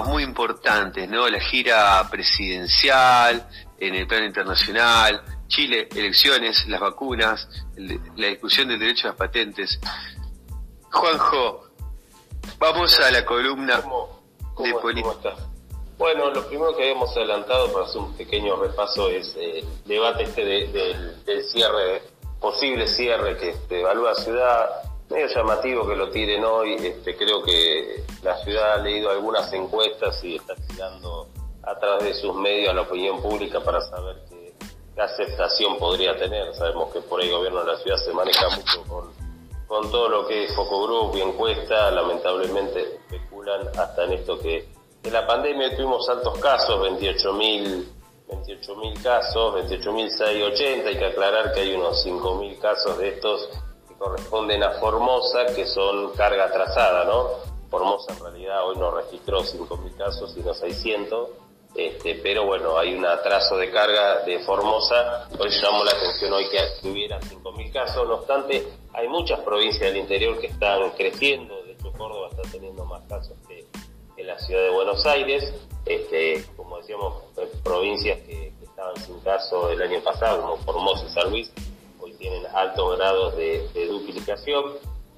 muy importantes, ¿no? La gira presidencial, en el plano internacional, Chile, elecciones, las vacunas, la discusión del derecho a las patentes. Juanjo, vamos a la columna de política. Bueno, lo primero que habíamos adelantado para hacer un pequeño repaso es eh, el debate este del cierre, posible cierre que este, evalúa la ciudad, medio llamativo que lo tiren hoy, este, creo que la ciudad ha leído algunas encuestas y está tirando a través de sus medios a la opinión pública para saber qué, aceptación podría tener. Sabemos que por ahí el gobierno de la ciudad se maneja mucho con, todo lo que es foco group y encuesta, lamentablemente especulan hasta en esto que en la pandemia tuvimos altos casos, 28.000 28.000 casos, 28.680, hay que aclarar que hay unos 5.000 casos de estos corresponden a Formosa, que son carga atrasada, ¿no? Formosa en realidad hoy no registró 5.000 casos, sino 600, este, pero bueno, hay un atraso de carga de Formosa, por eso llamó la atención hoy que hubiera 5.000 casos, no obstante, hay muchas provincias del interior que están creciendo, de hecho Córdoba está teniendo más casos que, en la ciudad de Buenos Aires, este, como decíamos, provincias que, estaban sin caso el año pasado, como Formosa y San Luis, tienen altos grados de, duplicación.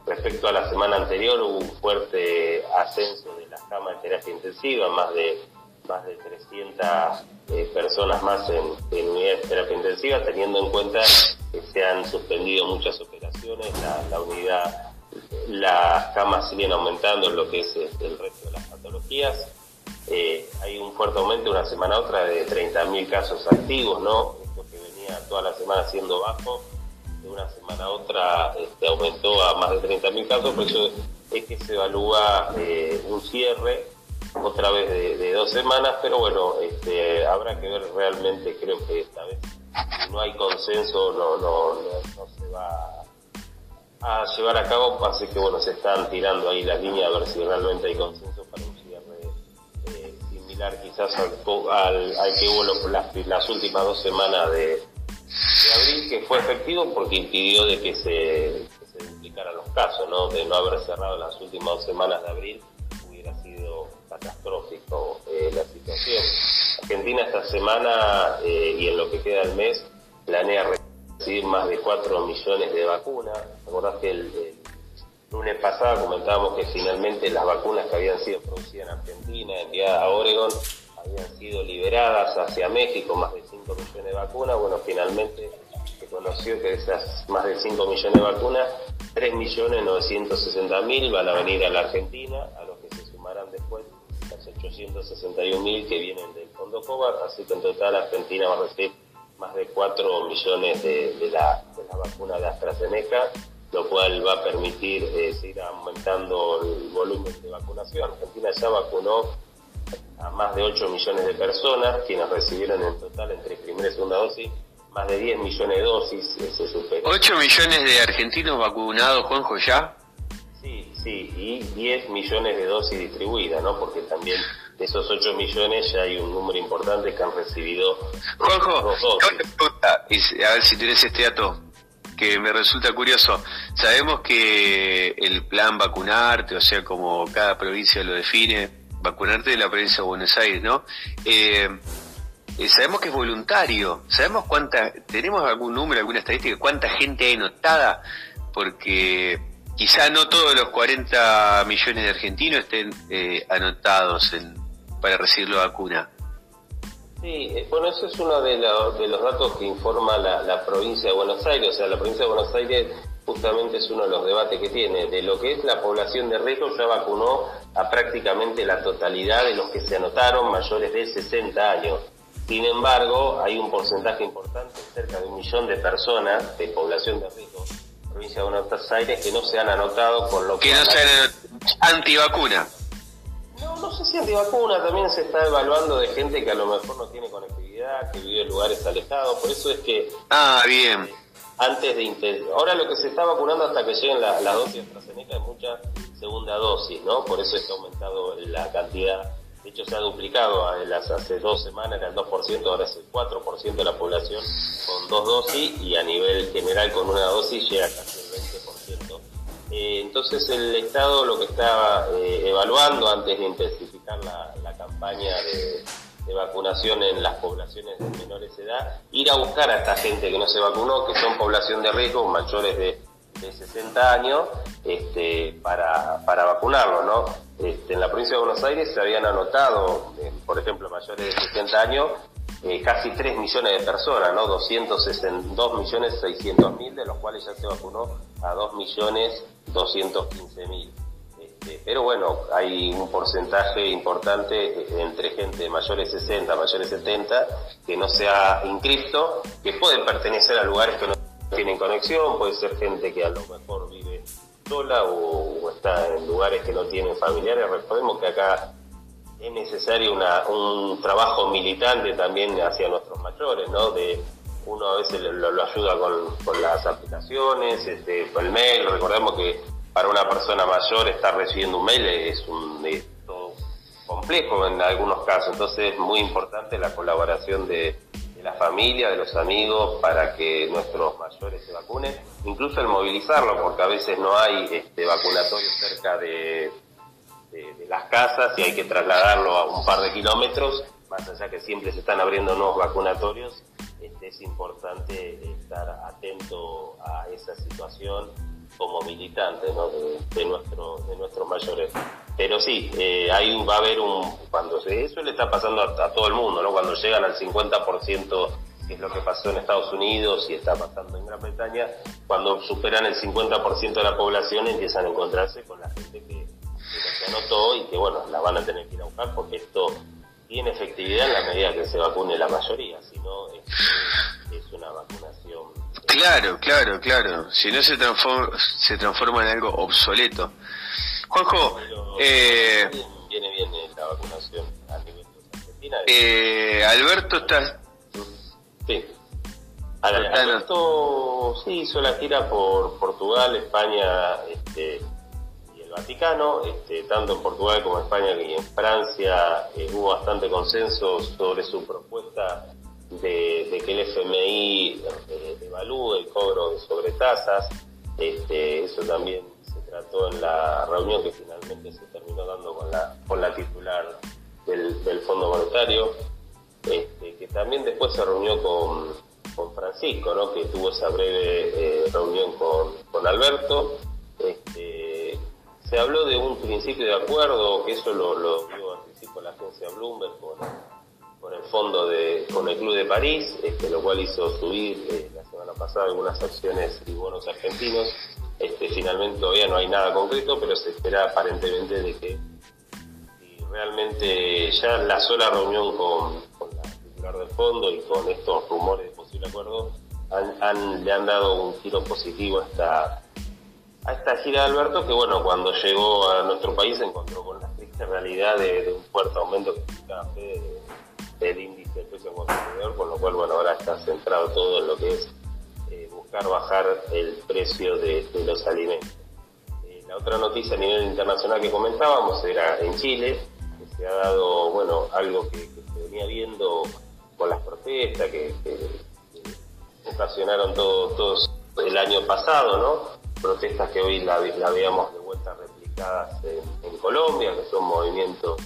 Respecto a la semana anterior hubo un fuerte ascenso de las camas de terapia intensiva, más de más de 300 eh, personas más en, unidades de terapia intensiva, teniendo en cuenta que se han suspendido muchas operaciones, la, unidad, las camas siguen aumentando en lo que es este, el resto de las patologías. Eh, hay un fuerte aumento una semana a otra de 30.000 casos activos, ¿no? Esto que venía toda la semana siendo bajo, de una semana a otra este, aumentó a más de 30.000 casos, por eso es que se evalúa eh, un cierre otra vez de, dos semanas, pero bueno, este, habrá que ver realmente, creo que esta vez, si no hay consenso, no, no, no, se va a llevar a cabo, así que bueno, se están tirando ahí las líneas a ver si realmente hay consenso para un cierre eh, similar quizás al, al, que hubo las, las, últimas dos semanas de, que fue efectivo porque impidió de que se, duplicaran los casos, de no haber cerrado las últimas dos semanas de abril catastrófico eh, la situación. Argentina esta semana eh, y en lo que queda del mes planea recibir más de 4 millones de vacunas. Recordás que el, lunes pasado comentábamos que finalmente las vacunas que habían sido producidas en Argentina, enviadas a Oregon, habían sido liberadas hacia México, más de 5 millones de vacunas. Bueno, finalmente conoció que de esas más de 5 millones de vacunas, 3.960.000 van a venir a la Argentina, a los que se sumarán después 861.000 que vienen del fondo COVAX, así que en total Argentina va a recibir más de 4 millones de, la, de la vacuna de AstraZeneca, lo cual va a permitir eh, seguir aumentando el volumen de vacunación. Argentina ya vacunó a más de 8 millones de personas, quienes recibieron en total entre primera y segunda dosis más de 10 millones de dosis, se supera. ¿8 millones de argentinos vacunados, Juanjo, ya? Sí, y 10 millones de dosis distribuidas, ¿no? Porque también de esos 8 millones ya hay un número importante que han recibido. Juanjo, a ver si tienes este dato que me resulta curioso. Sabemos que el plan vacunarte, o sea, como cada provincia lo define, vacunarte de la provincia de Buenos Aires, ¿no? Eh, eh, sabemos que es voluntario. ¿Sabemos cuánta, tenemos algún número, alguna estadística, cuánta gente hay anotada? Porque quizá no todos los 40 millones de argentinos estén eh, anotados para recibir la vacuna. Sí, eh, bueno, eso es uno de, los datos que informa la, provincia de Buenos Aires. O sea, la provincia de Buenos Aires justamente es uno de los debates que tiene. De lo que es la población de riesgo ya vacunó a prácticamente la totalidad de los que se anotaron mayores de 60 años. Sin embargo, hay un porcentaje importante, cerca de un millón de personas de población de riesgo, provincia de Buenos Aires que no se han anotado con lo que... Que no sean antivacuna. No, no sé si antivacuna, también se está evaluando de gente que a lo mejor no tiene conectividad, que vive en lugares alejados, por eso es que... Ah, bien. Antes de... Ahora lo que se está vacunando hasta que lleguen las la dosis de AstraZeneca es mucha segunda dosis, ¿no? Por eso es que ha aumentado la cantidad de hecho, se ha duplicado. Hace dos semanas era el 2%, ahora es el 4% de la población con dos dosis y a nivel general con una dosis llega casi el 20%. Eh, entonces el Estado lo que estaba eh, evaluando antes de intensificar la, campaña de, vacunación en las poblaciones de menores de edad, ir a buscar a esta gente que no se vacunó, que son población de riesgo, mayores de, 60 años, este, para, para vacunarlos, ¿no? Este, en la provincia de Buenos Aires se habían anotado, eh, por ejemplo, mayores de 60 años, eh, casi 3 millones de personas, ¿no? 262 millones 600 mil, de los cuales ya se vacunó a 2 millones 215 mil. Este, pero bueno, hay un porcentaje importante eh, entre gente mayores 60, mayores 70, que no se ha inscrito, que pueden pertenecer a lugares que no tienen conexión, puede ser gente que a lo mejor sola o, está en lugares que no tienen familiares. Recordemos que acá es necesario un trabajo militante también hacia nuestros mayores, ¿no? De uno a veces lo, ayuda con, las aplicaciones, este, con el mail. Recordemos que para una persona mayor estar recibiendo un mail es un complejo en algunos casos, entonces es muy importante la colaboración de, la familia, de los amigos, para que nuestros mayores se vacunen, incluso el movilizarlo, porque a veces no hay este, vacunatorio cerca de de, las casas y hay que trasladarlo a un par de kilómetros, más allá que siempre se están abriendo nuevos vacunatorios, este, es importante estar atento a esa situación como militante de, nuestro, de nuestros mayores. Pero sí, eh, ahí va a haber un, cuando eso le está pasando a, todo el mundo, ¿no? cuando llegan al 50%, que es lo que pasó en Estados Unidos y está pasando en Gran Bretaña, cuando superan el 50% de la población empiezan a encontrarse con la gente que se anotó y que bueno, la van a tener que ir a buscar porque esto tiene efectividad en la medida que se vacune la mayoría, si no es, una vacunación. Claro, claro, claro. Si no se transforma, se transforma en algo obsoleto. Juanjo, eh, viene bien la vacunación a nivel de Argentina. Eh, Alberto está... Sí. Alberto sí hizo la gira por Portugal, España, este, Vaticano, este, tanto en Portugal como en España y en Francia eh, hubo bastante consenso sobre su propuesta de, que el FMI evalúe el cobro de sobretasas. Este, eso también se trató en la reunión que finalmente se terminó dando con la, con la titular del, Fondo Monetario, este, que también después se reunió con, Francisco, ¿no? que tuvo esa breve eh, reunión con, con Alberto. Este, se habló de un principio de acuerdo, que eso lo, lo dio anticipo la agencia Bloomberg con, con, el fondo de, con el Club de París, este, lo cual hizo subir eh, la semana pasada algunas acciones y bonos argentinos. Este, finalmente todavía no hay nada concreto, pero se espera aparentemente de que realmente ya la sola reunión con, con la titular del fondo y con estos rumores de posible acuerdo han, le han dado un giro positivo a esta a esta gira de Alberto, que bueno, cuando llegó a nuestro país se encontró con la triste realidad de, un fuerte aumento que del índice de precio consumidor, con lo cual bueno, ahora está centrado todo en lo que es eh, buscar bajar el precio de, los alimentos. Eh, la otra noticia a nivel internacional que comentábamos era en Chile, que se ha dado, bueno, algo que, se venía viendo con las protestas que, ocasionaron todos el año pasado, ¿no? protestas que hoy la, veamos de vuelta replicadas en, Colombia, que son movimientos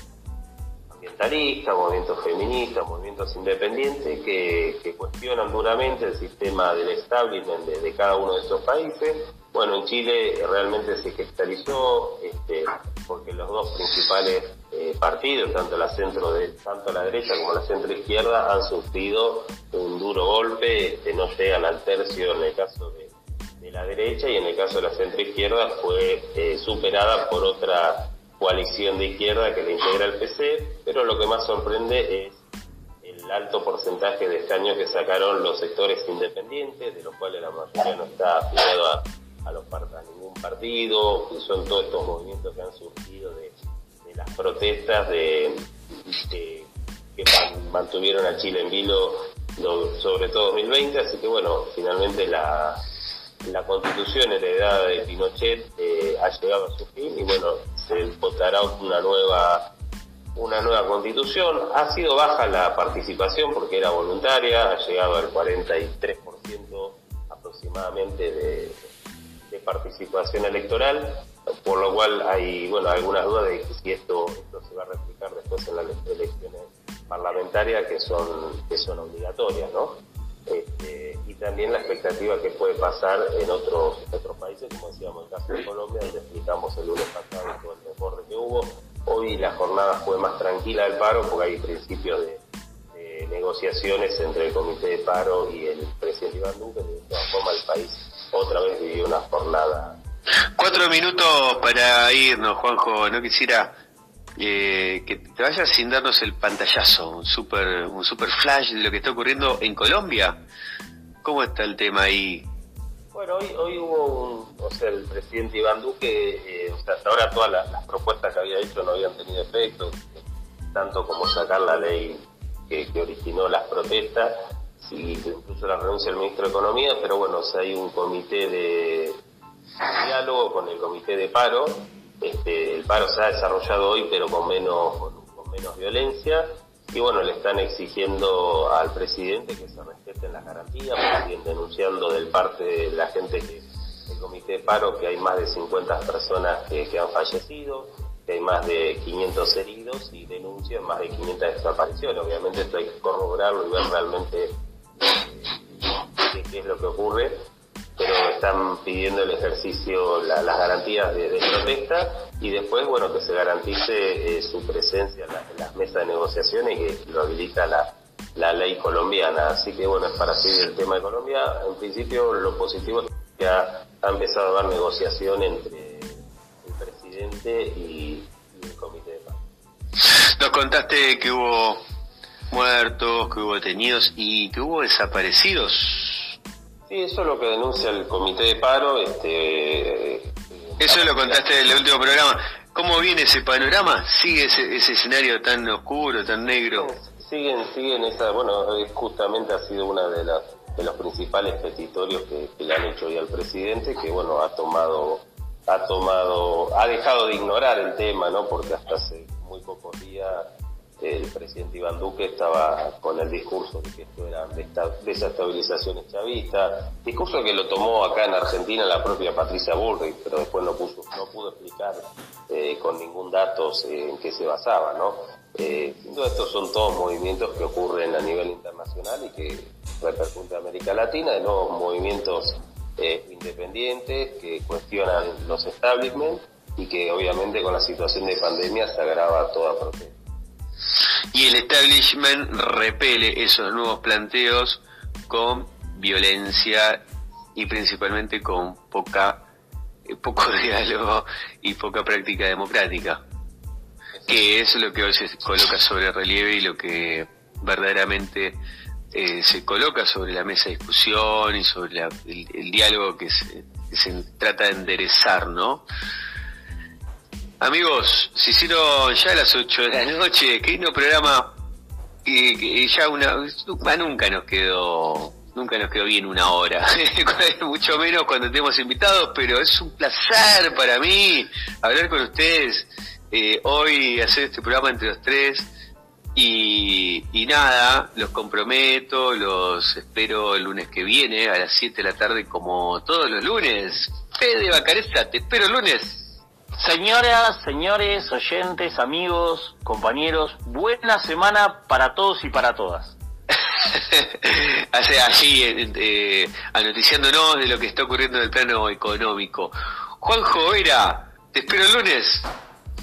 movimientos feministas, movimientos independientes que, cuestionan duramente el sistema del establishment de, cada uno de esos países. Bueno, en Chile realmente se cristalizó este, porque los dos principales eh, partidos, tanto la centro de, tanto la derecha como la centro izquierda, han sufrido un duro golpe, este, no llegan al tercio en el caso de la derecha y en el caso de la centro izquierda fue eh, superada por otra coalición de izquierda que le integra el PC, pero lo que más sorprende es el alto porcentaje de escaños que sacaron los sectores independientes, de los cuales la mayoría no está afiliado a, los ningún partido, que son todos estos movimientos que han surgido de, las protestas de, que mantuvieron a Chile en vilo sobre todo 2020, así que bueno, finalmente la, la constitución heredada de Pinochet eh, ha llegado a su fin y bueno, se votará una nueva una nueva constitución. Ha sido baja la participación porque era voluntaria, ha llegado al 43% aproximadamente de, participación electoral, por lo cual hay bueno algunas dudas de si esto, esto se va a replicar después en las elecciones parlamentarias que son, que son obligatorias, ¿no? Este, y también la expectativa que puede pasar en otros, otros países, como decíamos, el caso de Colombia, donde explicamos el lunes pasado todo el desborde que hubo. Hoy la jornada fue más tranquila del paro porque hay principios de, negociaciones entre el comité de paro y el presidente Iván Duque, de todas formas el país otra vez vivió una jornada. Cuatro minutos para irnos, Juanjo. No quisiera eh, que te vayas sin darnos el pantallazo, un super, un super flash de lo que está ocurriendo en Colombia. ¿Cómo está el tema ahí? Bueno, hoy, hoy hubo un, o sea, el presidente Iván Duque, eh, o sea, hasta ahora todas las, propuestas que había hecho no habían tenido efecto, tanto como sacar la ley que, originó las protestas, y incluso la renuncia del ministro de Economía, pero bueno, o hay un comité de diálogo con el comité de paro, este, el paro se ha desarrollado hoy, pero con menos, con, menos violencia. Y bueno, le están exigiendo al presidente que se respeten las garantías, siguen denunciando del parte de la gente que el comité de paro que hay más de 50 personas que, han fallecido, que hay más de 500 heridos y denuncian más de 500 desapariciones. Obviamente esto hay que corroborarlo y ver realmente eh, qué es lo que ocurre están pidiendo el ejercicio, las garantías de, protesta y después, bueno, que se garantice eh, su presencia en, las mesas de negociaciones y que lo habilita la, ley colombiana. Así que, bueno, es para seguir el tema de Colombia. En principio, lo positivo es que ha, empezado a haber negociación entre el presidente y, el comité de paz. Nos contaste que hubo muertos, que hubo detenidos y que hubo desaparecidos Sí, eso es lo que denuncia el comité de paro. Este, eso lo contaste en el último programa. ¿Cómo viene ese panorama? ¿Sigue ese, escenario tan oscuro, tan negro? Siguen, siguen esa, bueno, justamente ha sido una de las de los principales petitorios que, le han hecho hoy al presidente, que bueno, ha tomado, ha tomado, ha dejado de ignorar el tema, ¿no? Porque hasta hace muy pocos días el presidente Iván Duque estaba con el discurso de que esto era desestabilización chavista, discurso que lo tomó acá en Argentina la propia Patricia Bullrich, pero después no, pudo explicar eh, con ningún dato en qué se basaba, ¿no? Eh, estos son todos movimientos que ocurren a nivel internacional y que repercuten en América Latina, de nuevos movimientos eh, independientes que cuestionan los establishments y que obviamente con la situación de pandemia se agrava toda protesta y el establishment repele esos nuevos planteos con violencia y principalmente con poca eh, poco diálogo y poca práctica democrática que es lo que hoy se coloca sobre relieve y lo que verdaderamente eh, se coloca sobre la mesa de discusión y sobre el, diálogo que se, que se trata de enderezar, ¿no? Amigos, se hicieron ya las 8 de la noche, que no programa y, ya una nunca nos quedó nunca nos quedó bien una hora, mucho menos cuando tenemos invitados, pero es un placer para mí hablar con ustedes eh, hoy, hacer este programa entre los tres y, y, nada, los comprometo, los espero el lunes que viene a las 7 de la tarde como todos los lunes. Fede Bacareza, te espero el lunes. Señoras, señores, oyentes, amigos, compañeros, buena semana para todos y para todas. Hace allí, eh, eh, anoticiándonos de lo que está ocurriendo en el plano económico. Juanjo Vera, te espero el lunes.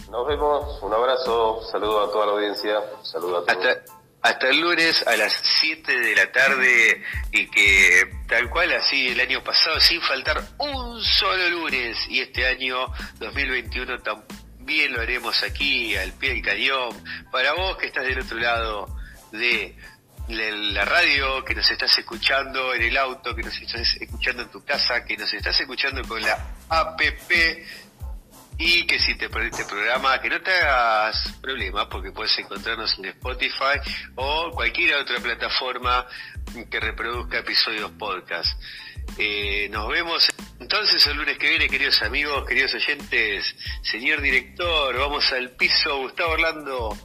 Nos vemos, un abrazo, saludo a toda la audiencia, saludo a todos hasta el lunes a las 7 de la tarde y que tal cual así el año pasado sin faltar un solo lunes y este año 2021 también lo haremos aquí al pie del cañón. Para vos que estás del otro lado de la radio, que nos estás escuchando en el auto, que nos estás escuchando en tu casa, que nos estás escuchando con la APP y que si te perdiste el programa, que no te hagas problemas porque puedes encontrarnos en Spotify o cualquier otra plataforma que reproduzca episodios podcast. Eh, nos vemos entonces el lunes que viene, queridos amigos, queridos oyentes, señor director, vamos al piso, Gustavo Orlando.